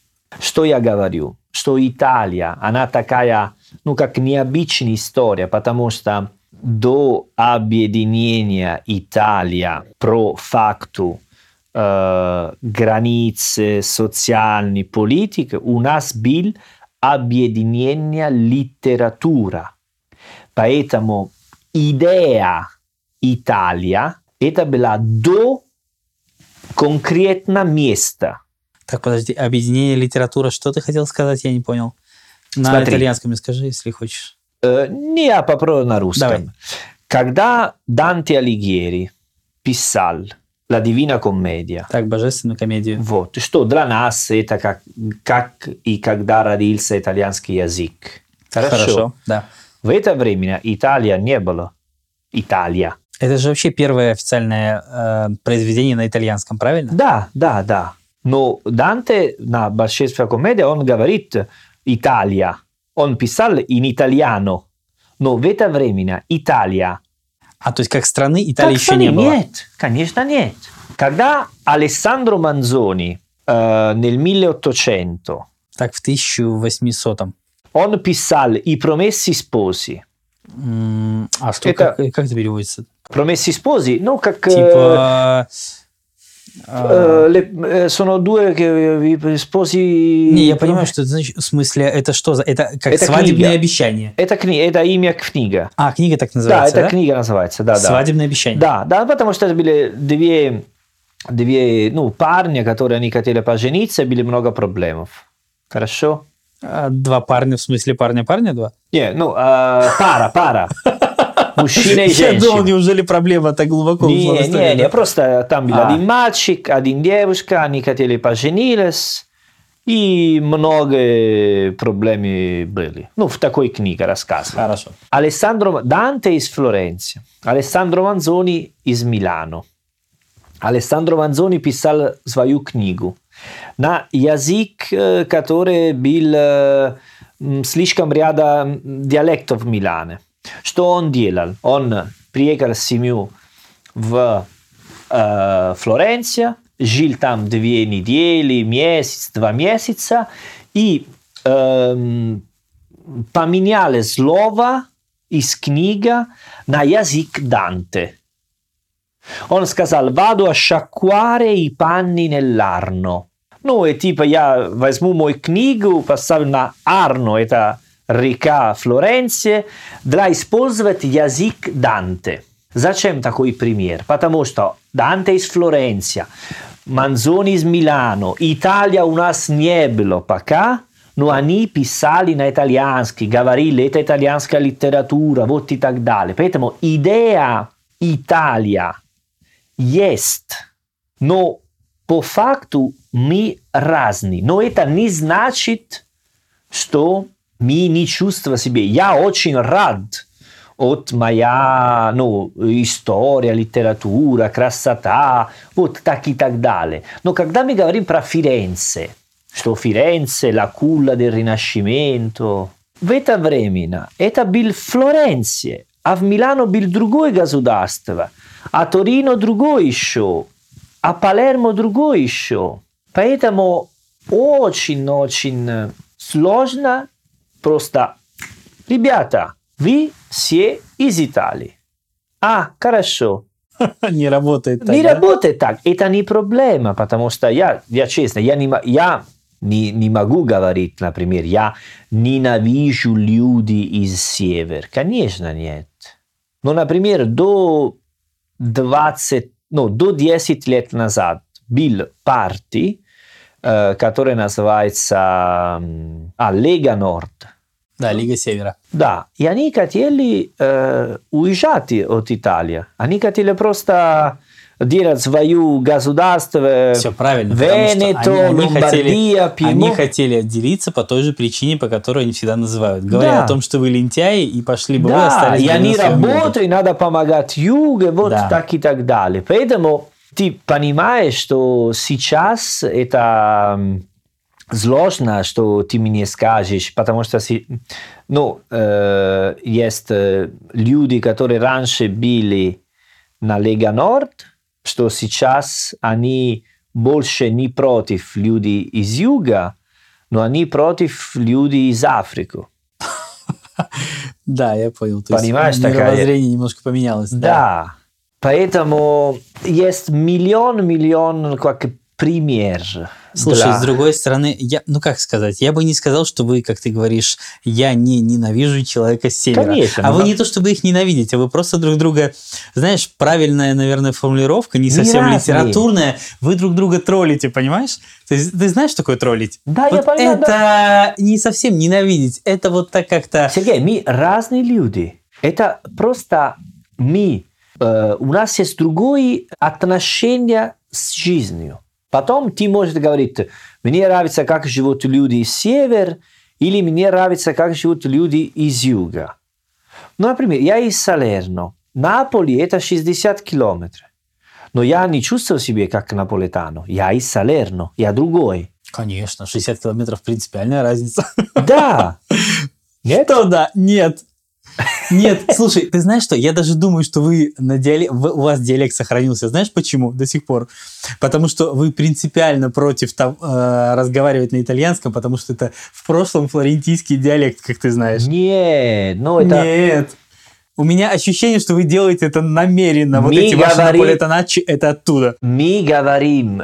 что я говорю? Что Италия, она такая, ну, как необычная история, потому что до объединения Италия про факту э, границы социальной политики у нас был объединение литература. Поэтому идея Италия это была до конкретно места. Так, подожди, объединение литература, что ты хотел сказать, я не понял. На Смотри. итальянском скажи, если хочешь. Э, не я попробую на русском. Давай. Когда Данте Алигьери писал «La Divina Commedia», Так, божественную комедию. вот, что для нас это как, как и когда родился итальянский язык. Хорошо. да. В это время Италия не было. Италия. Это же вообще первое официальное э, произведение на итальянском, правильно? Да, да, да. Но Данте на Божественная комедия, он говорит Италия. Он писал in italiano. Но в это время Италия. А то есть как страны Италии Как еще не страны? было? Нет, конечно нет. Когда Alessandro Manzoni э, nel 1800 Так, в 1800-м. он писал «I promessi sposi». М, А что, Это- как, как это переводится? Promessi sposi, ну, как... э, Типа... э, le- э, sono due che sposi... Не, я понимаю, что это значит. В смысле, это что за... Это как Это свадебное книга. обещание. Это, кни... это имя книга. А, книга так Да, называется, эта да? книга называется, да, да. Свадебное обещание. Да, да, потому что это были две, две ну, парни, которые они хотели пожениться, были много проблем. Хорошо? А, Два парня, в смысле парня-парня два? Не, ну, э, пара, пара. Мужчина и Я думал, женщина. неужели проблема так глубоко ушла в Не, историю, не, да? не, просто там был А. один мальчик, один девушка, они хотели поженились, и много проблем были. Ну, в такой книге рассказано. Хорошо. Alessandro Dante из Флоренции, Alessandro Manzoni из Милано. Alessandro Manzoni писал свою книгу на язык, э, который был э, м, слишком ряда диалектов в Милане. Что он делал? Он приехал с семью в э, Флоренцию, жил там две недели, месяц, два месяца, и эм, поменяли слово из книги на язык Данте. Он сказал, vado a sciacquare i panni nell'Arno. Ну, и типа я возьму мою книгу, поставлю на Арно, это река Флоренции, для использовать язык Данте. Зачем такой пример? Потому что Данте из Флоренции, Манзони из Милано, Италия у нас не было пока, но они писали на итальянский, говорили, это итальянская литература, вот и так далее. Поэтому идея Италия есть, но по факту мы разные. Но это не значит, что мы не чувствуем себе. Я очень рад от моя ну, история, литература, красота, вот так и так далее. Но когда мы говорим про Фиренце, что Фиренце, la culla del Rinascimento, в это время это был Флоренция, а в Милано был другое государство, а Торино другое еще, а Палермо другое еще. Поэтому очень-очень сложно просто, ребята, вы все из Италии. А, хорошо. Не работает так. Не да? работает так. Это не проблема, потому что я, я честно, я не, я не, не могу говорить, например, я ненавижу люди из севера. Конечно, нет. Но, например, до 20, ну, до 10 лет назад был партий, э, который называется а, Лега Норд. Да, Лига Севера. Да, и они хотели э, уезжать от Италии. Они хотели просто делать свое государство. Все правильно. Венето, они, они хотели, Они хотели отделиться по той же причине, по которой они всегда называют. Говоря Да. о том, что вы лентяи, и пошли бы вы, Да, остались и они работают, и надо помогать югу, вот Да. так и так далее. Поэтому ты понимаешь, что сейчас это сложно, что ты мне скажешь, потому что ну, э, есть люди, которые раньше были на Лега Норд, что сейчас они больше не против людей из юга, но они против людей из Африки. Да, я понял. То есть Понимаешь, такая- мировоззрение немножко поменялось. Да. Да. Поэтому есть миллион-миллион как пример. Слушай, для- с другой стороны, я, ну как сказать, я бы не сказал, что вы, как ты говоришь, я не ненавижу человека с севера. Конечно, а вы но- не то, чтобы их ненавидите, вы просто друг друга, знаешь, правильная, наверное, формулировка, не совсем разные. литературная, вы друг друга троллите, понимаешь? Ты, ты знаешь, что такое троллить? Да, я Вот понимаю, Это не совсем ненавидеть, это вот так как-то... Сергей, мы разные люди. Это просто мы. э, у нас есть другое отношение с жизнью. Потом ты можешь говорить, мне нравится, как живут люди из севера, или мне нравится, как живут люди из юга. Ну, например, я из Салерно. Наполи это 60 километров. Но я не чувствую себя как наполетано. Я из Салерно, я другой. Конечно, 60 километров принципиальная разница. Да. Нет? Что да? Нет. Нет, слушай, ты знаешь что? Я даже думаю, что вы на диале... у вас диалект сохранился. Знаешь почему до сих пор? Потому что вы принципиально против того- э, разговаривать на итальянском, потому что это в прошлом флорентийский диалект, как ты знаешь. Нет, ну это... Нет. У меня ощущение, что вы делаете это намеренно. Вот Мы эти ваши говорим- наполетаначи, это оттуда. Мы говорим,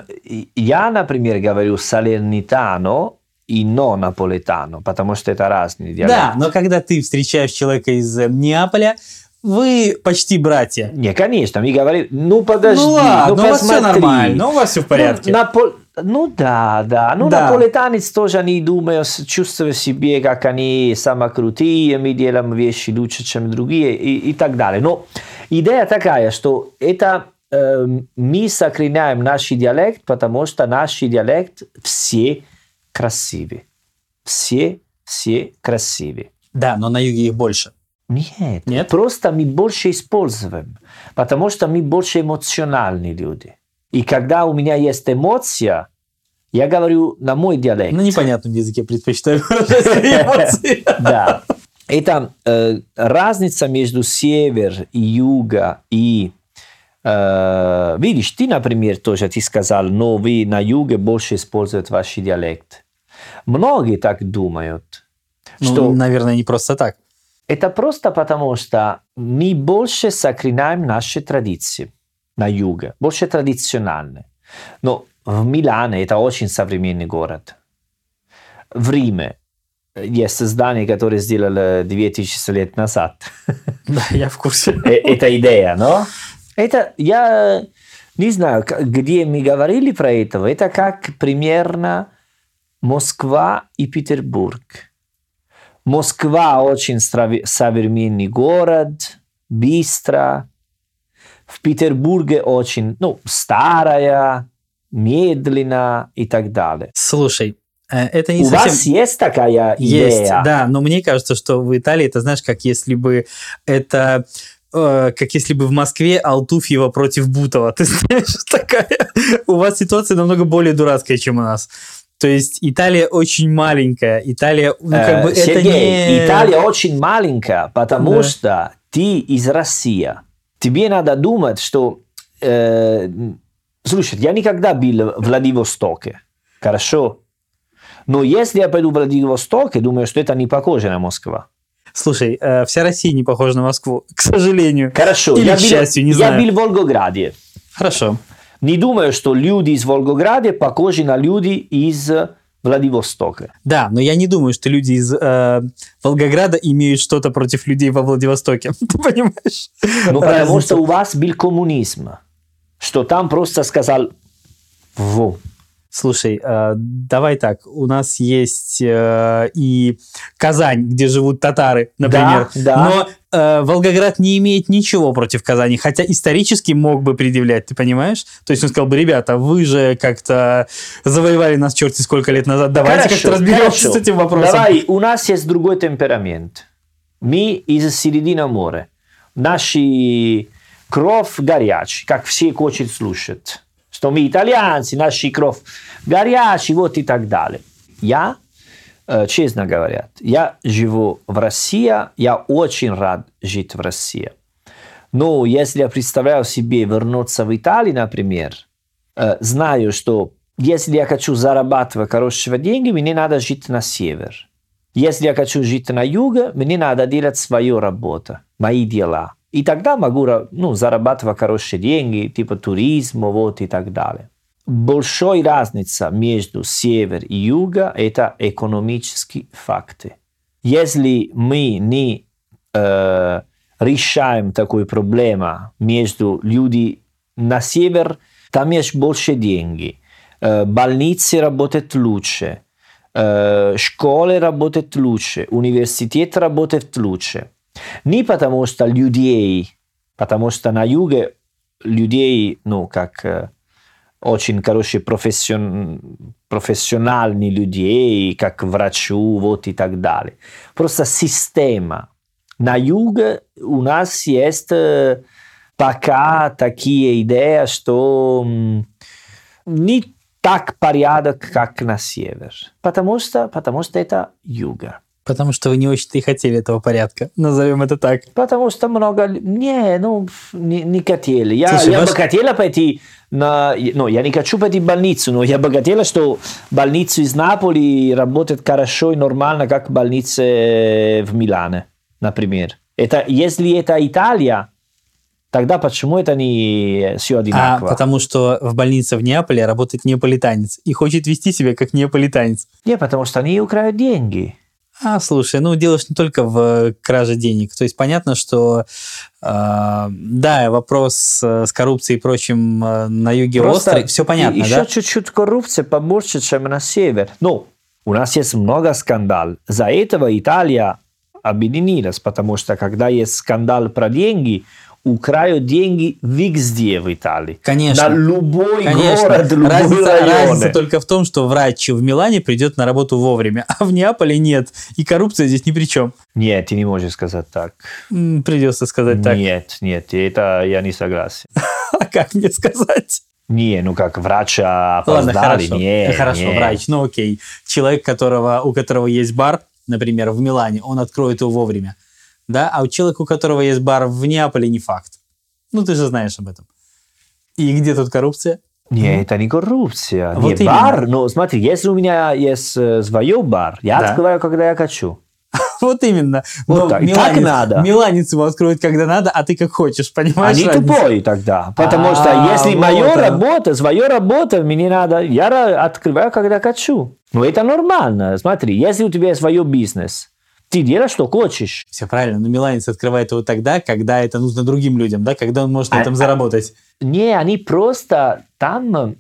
я, например, говорю салернитано и но наполетано, потому что это разные диалекты. Да, но когда ты встречаешь человека из э, Неаполя, вы почти братья. Не, конечно, мы говорим, ну подожди, ну ладно, ну у вас все нормально, у вас все в порядке. Ну, напол- ну да, да. Ну, Да. наполитанец тоже они думают, чувствуют себе, как они самые крутые, мы делаем вещи лучше, чем другие и, и так далее. Но идея такая, что это эм, мы сохраняем наш диалект, потому что наш диалект все красивые. Все, все красивые. Да, но на юге их больше. Нет, Нет? просто мы больше используем, потому что мы больше эмоциональные люди. И когда у меня есть эмоция, я говорю на мой диалект. На непонятном языке предпочитаю выражать эмоции. Да. Это э, разница между север и юга и э, видишь, ты, например, тоже ты сказал, но вы на юге больше используете ваш диалект. Многие так думают, Ну, что наверное, не просто так. это просто потому, что мы больше сохраняем наши традиции на юге, больше традиционные. Но в Милане это очень современный город. В Риме есть здание, которое сделали 2000 лет назад. Да, я в курсе. Э, Это идея, но? Это, я не знаю, где мы говорили про это. Это как примерно Москва и Петербург. Москва очень современный город, быстро. В Петербурге очень, ну, старая, медленно и так далее. Слушай, Э, Это не У совсем... вас есть такая Есть, идея? да, но мне кажется, что в Италии это, знаешь, как если бы это э, как если бы в Москве Алтуфьева против Бутова. Ты знаешь, такая. У вас ситуация намного более дурацкая, чем у нас. То есть Италия очень маленькая. Италия, ну, как Э, бы это Сергей, не... Италия очень маленькая, потому Да. что ты из России. Тебе надо думать, что... э, слушай, я никогда был в Владивостоке. Хорошо? Но если я пойду в Владивосток, я думаю, что это не похоже на Москву. Слушай, э, вся Россия не похожа на Москву, к сожалению. Хорошо, Или я, к был, счастью, не я знаю. был в Волгограде. Хорошо. Не думаю, что люди из Волгограда похожи на люди из Владивостока. Да, но я не думаю, что люди из э, Волгограда имеют что-то против людей во Владивостоке. Ты понимаешь? Ну, потому что у вас был коммунизм, что там просто сказал «во». Слушай, э, давай так, у нас есть э, и Казань, где живут татары, например. Да, да. Но э, Волгоград не имеет ничего против Казани, хотя исторически мог бы предъявлять, ты понимаешь? То есть он сказал бы, ребята, вы же как-то завоевали нас черти сколько лет назад, давайте как-то разберемся хорошо. с этим вопросом. Давай, у нас есть другой темперамент. Мы из середины моря. Наши кровь горячий, как все хотят слушать. Что мы итальянцы, наши кровь горячий, вот и так далее. Я, честно говоря, я живу в России, я очень рад жить в России. Но если я представляю себе вернуться в Италию, например, э, знаю, что если я хочу зарабатывать хорошие деньги, мне надо жить на север. Если я хочу жить на юге, мне надо делать свою работу, мои дела. И тогда могу ну, зарабатывать хорошие деньги, типа туризм, вот и так далее. Большой разница между север и юга – это экономические факты. Если мы не э, решаем такую проблему между людьми на север, там есть больше деньги, э, больницы работают лучше, э, школы работают лучше, университет работает лучше. Не потому что людей, потому что на юге людей, ну, как э, очень хорошие профессион, профессиональные людей, как врачу, вот и так далее. Просто система. На юге у нас есть э, пока такие идеи, что не так порядок, как на север. Потому что, потому что это юга. Потому что вы не очень-то и хотели этого порядка. Назовем это так. Потому что много... Не, ну, не, не хотели. Я, Слушай, я ваш- бы хотела пойти на... Ну, я не хочу пойти в больницу, но я бы хотела, что больница из Наполи работает хорошо и нормально, как больница в Милане, например. Это, если это Италия, тогда почему это не все А одинаково? потому что в больнице в Неаполе работает неаполитанец и хочет вести себя как неаполитанец. Не, потому что они украют деньги. А, слушай, ну дело ж не только в э, краже денег. То есть понятно, что э, да, вопрос э, с коррупцией и прочим э, на юге Просто острый, все понятно, Еще да? чуть-чуть коррупции побольше, чем на север. Ну, у нас есть много скандал. За этого Италия объединилась, потому что когда есть скандал про деньги, украют деньги везде в Италии. Конечно. На любой Конечно. город, любой разница, район. разница только в том, что врач в Милане придет на работу вовремя, а в Неаполе нет. И коррупция здесь ни при чем. Нет, ты не можешь сказать так. Придется сказать так. Нет, нет, это я не согласен. А как мне сказать? Не, ну как врача Ладно, опоздали. хорошо. Не, хорошо, не. врач. Ну окей. Человек, которого, у которого есть бар, например, в Милане, он откроет его вовремя. Да? А у человека, у которого есть бар в Неаполе, не факт. Ну, ты же знаешь об этом. И где тут коррупция? Не, это не коррупция. Вот не именно. бар, но смотри, если у меня есть э, свой бар, я Да. открываю, когда я хочу. Вот именно. Вот Но так. И так надо. Миланец его откроет, когда надо, а ты как хочешь, понимаешь? Они разницу? тупой тогда. Потому А, что если вот моя оно. работа, своя работа, мне надо, я открываю, когда хочу. Но это нормально. Смотри, если у тебя свой бизнес, ты делаешь, что хочешь. Все правильно, но Миланец открывает его тогда, когда это нужно другим людям, да, когда он может на А- этом а- заработать. Не, они просто там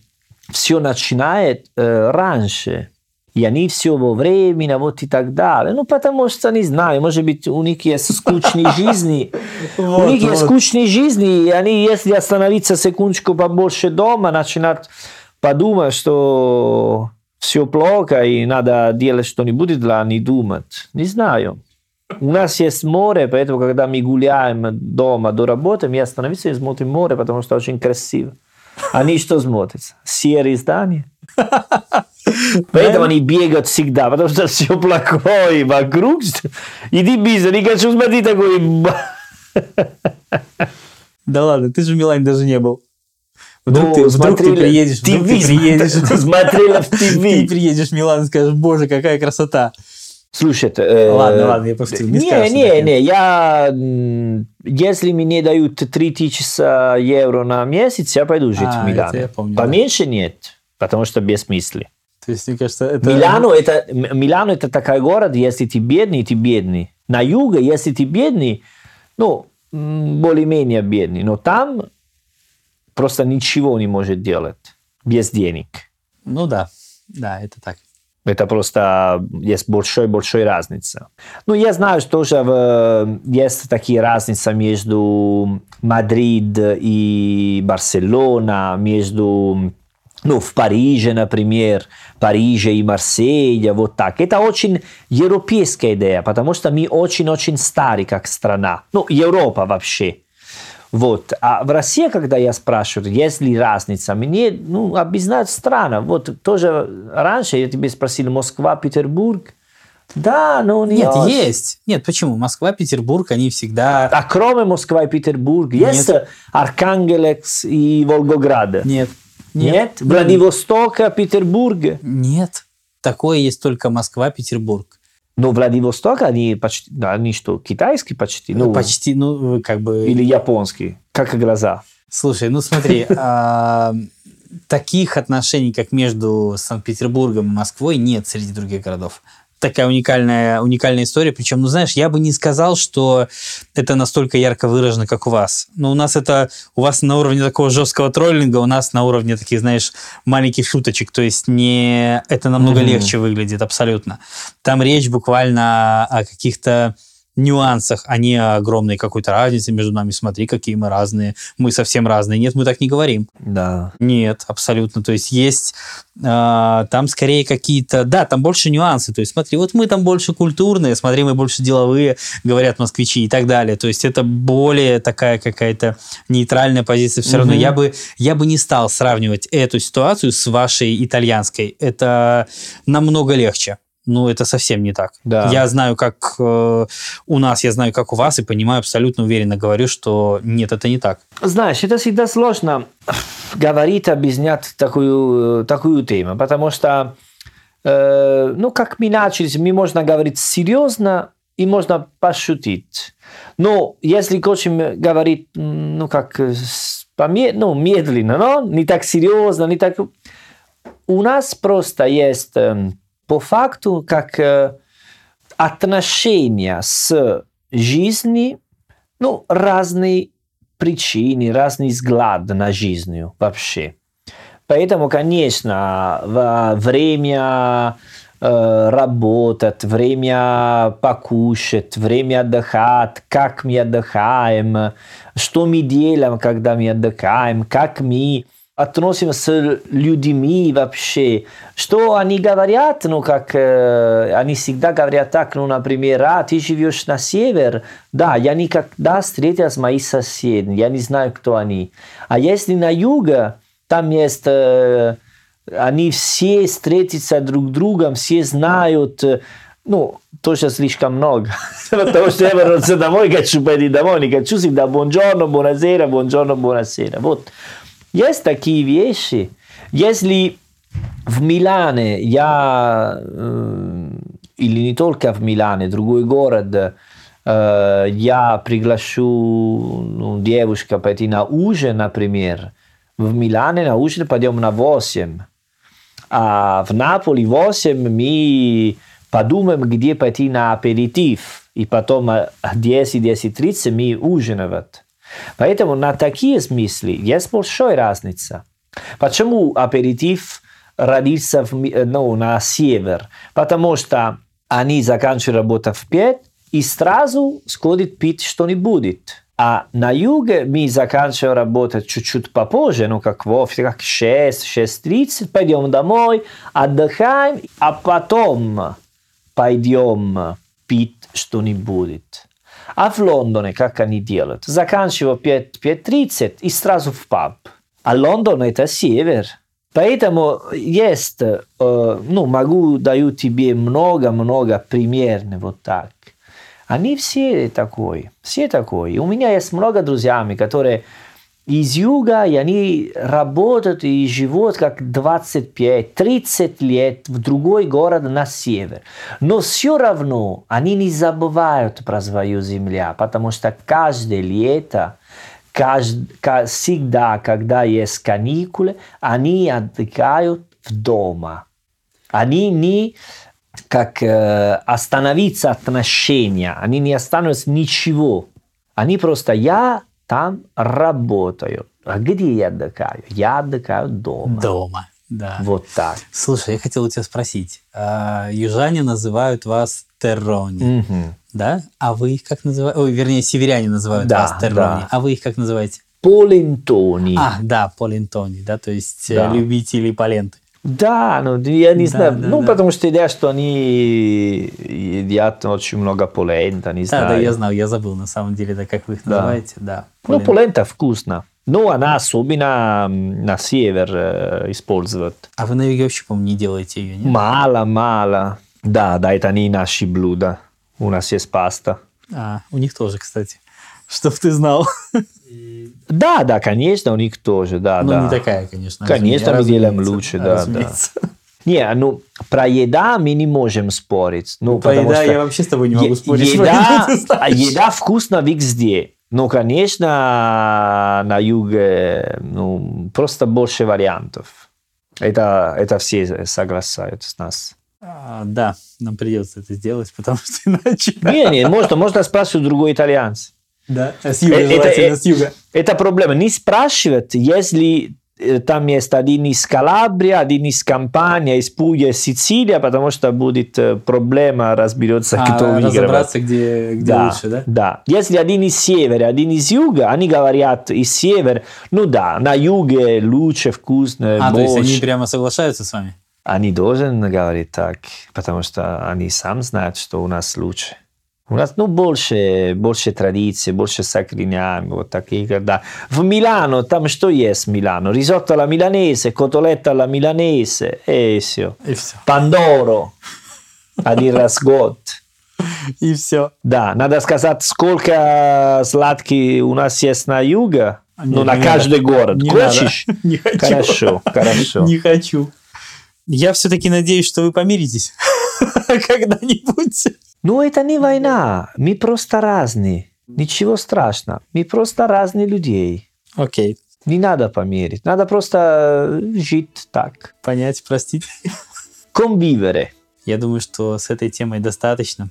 все начинает э, раньше. И они все вовремя, вот и так далее. Ну, потому что, не знаю, может быть, у них есть скучные жизни. У них есть скучные жизни, и они, если остановиться секундочку побольше дома, начинают подумать, что все плохо и надо делать что-нибудь для не думать. Не знаю. У нас есть море, поэтому, когда мы гуляем дома до работы, мы остановимся и смотрим море, потому что очень красиво. Они что смотрят? Серые здания. Поэтому они бегают всегда, потому что все плохое вокруг. Иди быстро, не хочу смотреть такой... Да ладно, ты же в Милане даже не был. Вдруг, Ну, ты, вдруг ты приедешь, вдруг ты ТВ, приедешь. смотрела в Ты ТВ. приедешь в Милан и скажешь, боже, какая красота. Слушай, э, Ладно, ладно, я пошутил, не Не, не, не, я, если мне дают 3000 евро на месяц, я пойду жить А, в Милане. это я помню, да. Поменьше нет, потому что без смысла. То есть, мне кажется, это... Милану это, Милану это такой город, если ты бедный, ты бедный. На юге, если ты бедный, ну, более-менее бедный, но там просто ничего не может делать без денег. Ну да, да, это так. Это просто есть большой-большой разница. Ну, я знаю, что тоже в- есть такие разницы между Мадрид и Барселона, между, ну, в Париже, например, Париже и Марселья, вот так. Это очень европейская идея, потому что мы очень-очень старые как страна. Ну, Европа вообще. Вот. А в России, когда я спрашиваю, есть ли разница, мне ну, объясняют странно. Вот тоже раньше я тебе спросил Москва, Петербург. Да, но не Нет, очень. есть. Нет, почему? Москва, Петербург, они всегда... А кроме Москвы и Петербурга, есть Архангелекс и Волгоград? Нет. Нет? Владивостока, Петербург? Нет. Такое есть только Москва, Петербург. Ну, Владивосток, они почти, да, они что, китайский почти? Ну, Почти, ну, как бы... Или японский, как глаза. Слушай, ну смотри, а, таких отношений, как между Санкт-Петербургом и Москвой, нет среди других городов. Такая уникальная, уникальная история. Причем, ну знаешь, я бы не сказал, что это настолько ярко выражено, как у вас. Но у нас это, у вас на уровне такого жесткого троллинга, у нас на уровне таких, знаешь, маленьких шуточек. То есть не, это намного Мгм. легче выглядит, абсолютно. Там речь буквально о каких-то нюансах, а не огромной какой-то разнице между нами. Смотри, какие мы разные. Мы совсем разные. Нет, мы так не говорим. Да. Нет, абсолютно. То есть есть э, там скорее какие-то... Да, там больше нюансы. То есть смотри, вот мы там больше культурные, смотри, мы больше деловые, говорят москвичи и так далее. То есть это более такая какая-то нейтральная позиция. Все равно Мгм. я бы, я бы не стал сравнивать эту ситуацию с вашей итальянской. Это намного легче. Ну, это совсем не так. Да. Я знаю, как э, у нас, я знаю, как у вас, и понимаю, абсолютно уверенно говорю, что нет, это не так. Знаешь, это всегда сложно говорить, объяснять такую, такую тему, потому что, э, ну, как мы начали, мы можно говорить серьезно и можно пошутить. Но если хотим говорить, ну, как, э, с- поме- ну, медленно, но не так серьезно, не так... У нас просто есть э, по факту как э, отношения с жизнью, ну, разные причины, разный взгляд на жизнь вообще. Поэтому, конечно, время э, работать, время покушать, время отдыхать, как мы отдыхаем, что мы делаем, когда мы отдыхаем, как мы относимся с людьми вообще, что они говорят, ну, как э, они всегда говорят так, ну, например, а, ты живешь на север, да, я никогда встретил с моими соседями, я не знаю, кто они. А если на юге, там есть, э, они все встретятся друг с другом, все знают, э, ну, тоже слишком много. Потому что я вернулся домой, хочу пойти домой, не хочу всегда buongiorno, buonasera, buongiorno, buonasera. Вот. Есть такие вещи. Если в Милане я, э, или не только в Милане, другой город, э, я приглашу ну, девушку пойти на ужин, например, в Милане на ужин пойдем на 8. А в Наполе 8 мы подумаем, где пойти на аперитив. И потом о 10-10.30 мы ужинать. Поэтому на такие смыслы есть большая разница. Почему аперитив родился в, ну, на север? Потому что они заканчивают работу в 5 и сразу сходят пить что-нибудь. А на юге мы заканчиваем работать чуть-чуть попозже, ну как в офисе, как 6, 6.30, пойдем домой, отдыхаем, а потом пойдем пить что-нибудь. А в Лондоне, как они делают? Заканчиваю 5.30 и сразу в паб. А Лондон это север. Поэтому есть, э, ну, могу даю тебе много-много примерно вот так. Они все такой, все такой. У меня есть много друзьями, которые из юга, и они работают и живут как 25-30 лет в другой город на север. Но все равно они не забывают про свою землю, потому что каждое лето всегда, когда есть каникулы, они отдыхают в дома. Они не как э, остановиться отношения, они не останутся ничего. Они просто я там работаю. А где я отдыхаю? Я отдыхаю дома. Дома, да. Вот так. Слушай, я хотел у тебя спросить. А, южане называют вас террони, угу. да? А вы их как называете? Ой, вернее, северяне называют да, вас террони. Да. А вы их как называете? Полентони. А, да, полентони, да, то есть да. любители поленты. Да, ну я не да, знаю, да, ну да. потому что идея, что они едят очень много полента, не да, знаю. Да, я знал, я забыл на самом деле, да, как вы их называете, да. Ну полента вкусно. Ну, она особенно на север э, используют. А вы на юге вообще, по-моему, не делаете ее, нет? Мало, мало. Да, да, это не наши блюда. У нас есть паста. А, у них тоже, кстати. Чтоб ты знал. Да, да, конечно, у них тоже, да, ну, да. не такая, конечно. Конечно, мы делаем лучше, да, да. Не, ну, про еда мы не можем спорить. Ну, про еда я вообще с тобой не могу спорить. Еда, еда вкусна везде. Ну, конечно, на юге ну, просто больше вариантов. Это, это все соглашаются с нас. А, да, нам придется это сделать, потому что иначе... Не, не, можно, можно спрашивать другой итальянец. Да, с юга, это, это, с юга. Это проблема. Не спрашивать, если там есть один из Калабрия, один из Кампания, из Пуя, Сицилия, потому что будет проблема разберется, а, кто выигрывает. разобраться, где, где да, лучше, да? Да. Если один из севера, один из юга, они говорят из севера, ну да, на юге лучше, вкусно, А, больше. то есть они прямо соглашаются с вами? Они должны говорить так, потому что они сам знают, что у нас лучше. У нас ну, больше, больше традиций, больше сакриниами, вот такие, да. В Милано, там что есть Милано? Risotto alla milanese, cotoletta alla milanese, и все. И все. Пандоро, один раз год. И все. Да, надо сказать, сколько сладких у нас есть на юге, ну, на каждый город. Не Хочешь? Не хочу. Хорошо, хорошо. Не хочу. Я все-таки надеюсь, что вы помиритесь когда-нибудь. Ну, это не война. Мы просто разные. Ничего страшного. Мы просто разные людей. Окей. Okay. Не надо померить. Надо просто жить так. Понять, простить. Convivere. Я думаю, что с этой темой достаточно.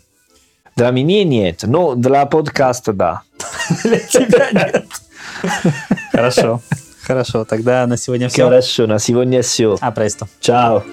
Для меня нет, но для подкаста да. Для тебя нет. Хорошо. Хорошо, тогда на сегодня все. Хорошо, на сегодня все. А престо. Ciao.